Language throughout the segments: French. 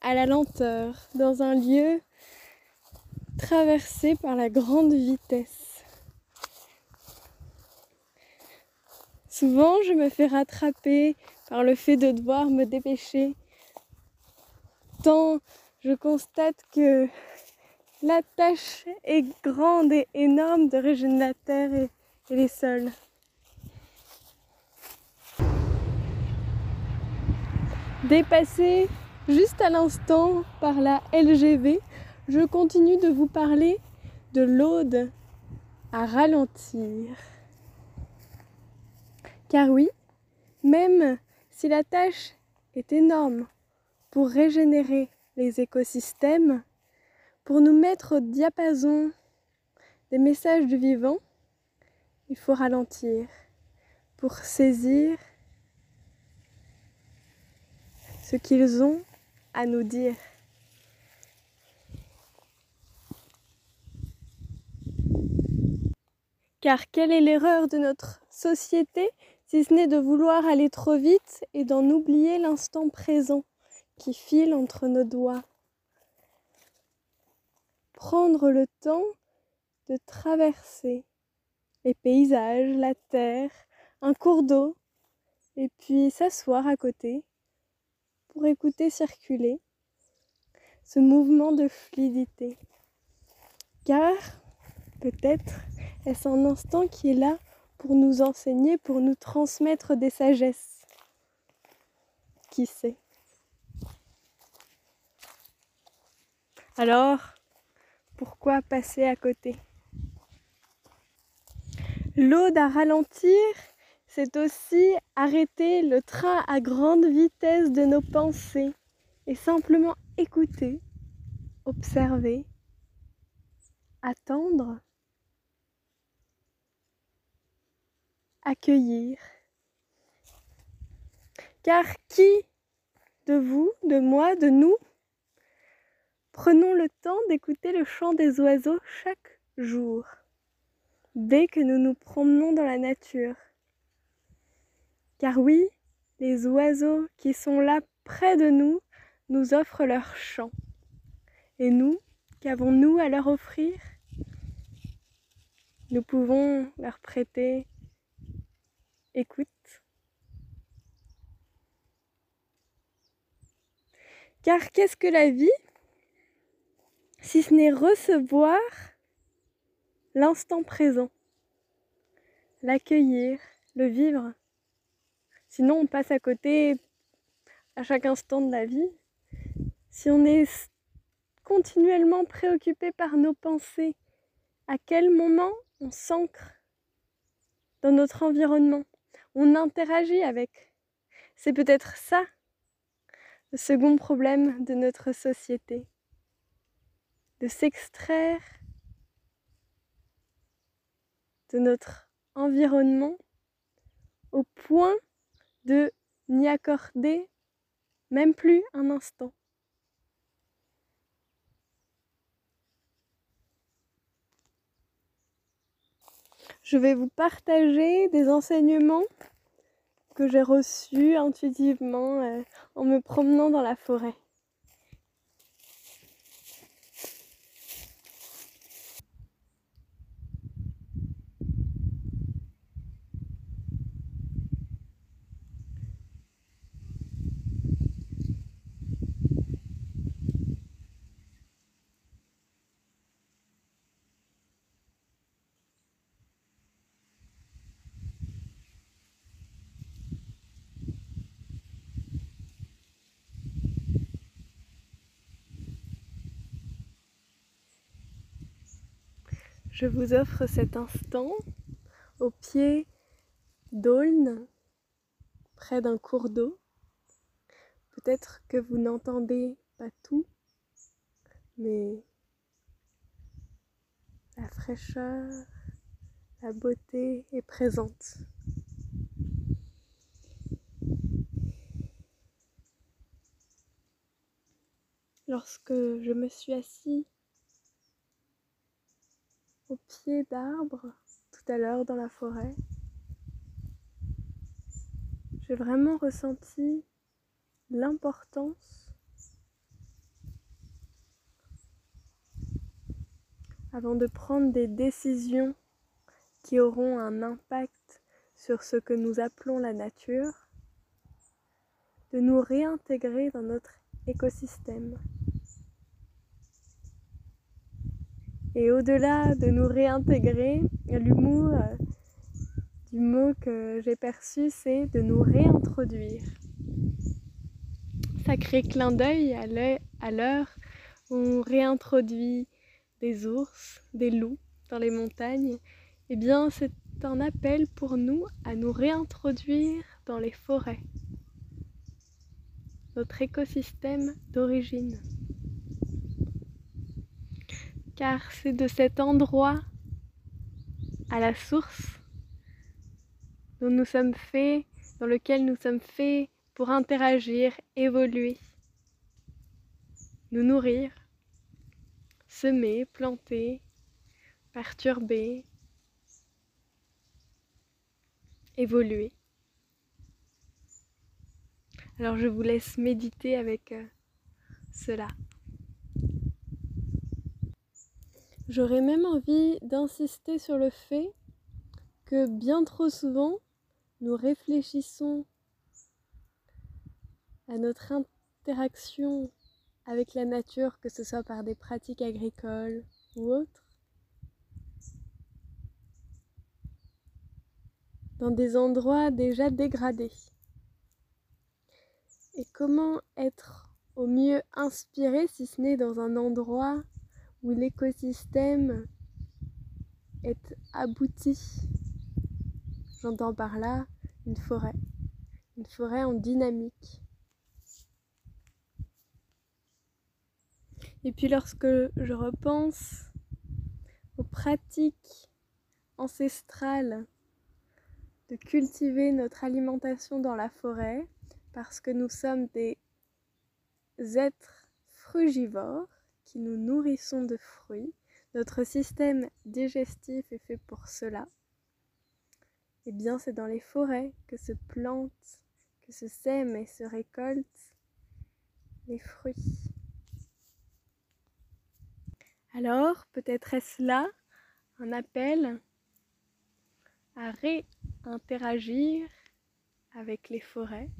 à la lenteur dans un lieu traversé par la grande vitesse. Souvent, je me fais rattraper par le fait de devoir me dépêcher, tant je constate que la tâche est grande et énorme de régénérer la terre et, et les sols. Dépassé juste à l'instant par la LGV, je continue de vous parler de l'aude à ralentir. Car oui, même si la tâche est énorme pour régénérer les écosystèmes, pour nous mettre au diapason des messages du vivant, il faut ralentir pour saisir ce qu'ils ont à nous dire. Car quelle est l'erreur de notre société si ce n'est de vouloir aller trop vite et d'en oublier l'instant présent qui file entre nos doigts Prendre le temps de traverser les paysages, la terre, un cours d'eau, et puis s'asseoir à côté pour écouter circuler ce mouvement de fluidité. Car peut-être est-ce un instant qui est là pour nous enseigner, pour nous transmettre des sagesses? Qui sait? Alors, pourquoi passer à côté? L'aude à ralentir, c'est aussi arrêter le train à grande vitesse de nos pensées et simplement écouter, observer, attendre accueillir. Car qui de vous, de moi, de nous, prenons le temps d'écouter le chant des oiseaux chaque jour, dès que nous nous promenons dans la nature? Car oui, les oiseaux qui sont là près de nous nous offrent leur chant. Et nous, qu'avons-nous à leur offrir? Nous pouvons leur prêter écoute. Car qu'est-ce que la vie? Si ce n'est recevoir l'instant présent, l'accueillir, le vivre Sinon on passe à côté à chaque instant de la vie. Si on est continuellement préoccupé par nos pensées, à quel moment on s'ancre dans notre environnement? On interagit avec. C'est peut-être ça le second problème de notre société, de s'extraire de notre environnement au point de n'y accorder même plus un instant. je vais vous partager des enseignements que j'ai reçus intuitivement euh, en me promenant dans la forêt. Je vous offre cet instant au pied d'Aulne, près d'un cours d'eau. Peut-être que vous n'entendez pas tout, mais la fraîcheur, la beauté est présente. Lorsque je me suis assis au pied d'arbres tout à l'heure dans la forêt. J'ai vraiment ressenti l'importance avant de prendre des décisions qui auront un impact sur ce que nous appelons la nature, de nous réintégrer dans notre écosystème. Et au-delà de nous réintégrer, l'humour euh, du mot que j'ai perçu, c'est de nous réintroduire. Sacré clin d'œil à l'heure où on réintroduit des ours, des loups dans les montagnes. Eh bien, c'est un appel pour nous à nous réintroduire dans les forêts, notre écosystème d'origine car c'est de cet endroit à la source dont nous sommes faits, dans lequel nous sommes faits pour interagir, évoluer, nous nourrir, semer, planter, perturber, évoluer. Alors je vous laisse méditer avec euh, cela. J'aurais même envie d'insister sur le fait que bien trop souvent, nous réfléchissons à notre interaction avec la nature, que ce soit par des pratiques agricoles ou autres, dans des endroits déjà dégradés. Et comment être au mieux inspiré si ce n'est dans un endroit où l'écosystème est abouti. J'entends par là une forêt, une forêt en dynamique. Et puis lorsque je repense aux pratiques ancestrales de cultiver notre alimentation dans la forêt, parce que nous sommes des êtres frugivores, nous nourrissons de fruits. Notre système digestif est fait pour cela. Eh bien, c'est dans les forêts que se plantent, que se sèment et se récoltent les fruits. Alors, peut-être est-ce là un appel à réinteragir avec les forêts?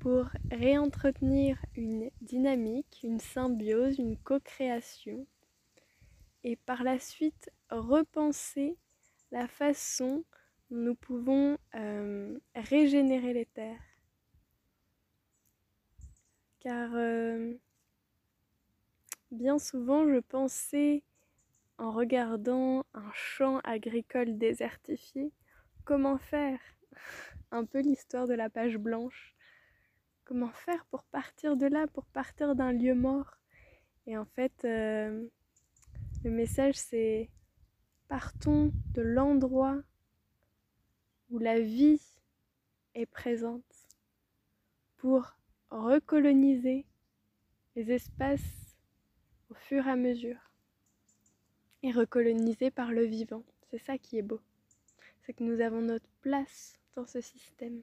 Pour réentretenir une dynamique, une symbiose, une co-création et par la suite repenser la façon dont nous pouvons euh, régénérer les terres. Car euh, bien souvent je pensais en regardant un champ agricole désertifié, comment faire? Un peu l'histoire de la page blanche comment faire pour partir de là, pour partir d'un lieu mort. Et en fait, euh, le message c'est partons de l'endroit où la vie est présente pour recoloniser les espaces au fur et à mesure et recoloniser par le vivant. C'est ça qui est beau. C'est que nous avons notre place dans ce système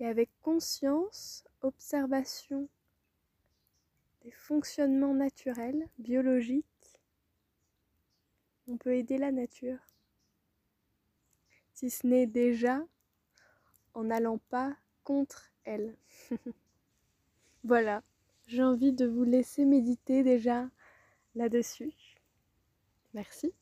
et avec conscience, observation des fonctionnements naturels, biologiques, on peut aider la nature. Si ce n'est déjà en n'allant pas contre elle. voilà, j'ai envie de vous laisser méditer déjà là-dessus. Merci.